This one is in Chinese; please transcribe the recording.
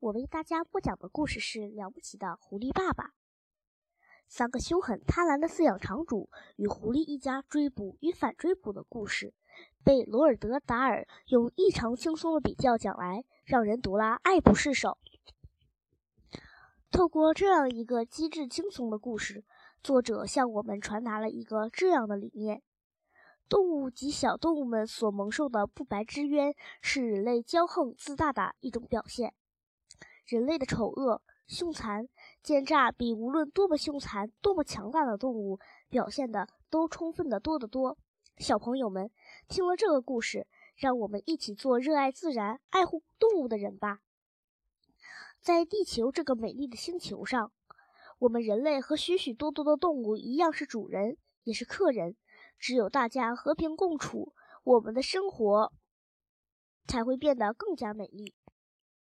我为大家播讲的故事是《了不起的狐狸爸爸》。三个凶狠贪婪的饲养场主与狐狸一家追捕与反追捕的故事，被罗尔德·达尔用异常轻松的比较讲来，让人读了爱不释手。透过这样一个机智轻松的故事，作者向我们传达了一个这样的理念。动物及小动物们所蒙受的不白之冤，是人类骄横自大的一种表现。人类的丑恶、凶残、奸诈，比无论多么凶残、多么强大的动物表现的都充分的多得多。小朋友们，听了这个故事，让我们一起做热爱自然、爱护动物的人吧。在地球这个美丽的星球上，我们人类和许许多多的动物一样，是主人，也是客人。只有大家和平共处，我们的生活才会变得更加美丽。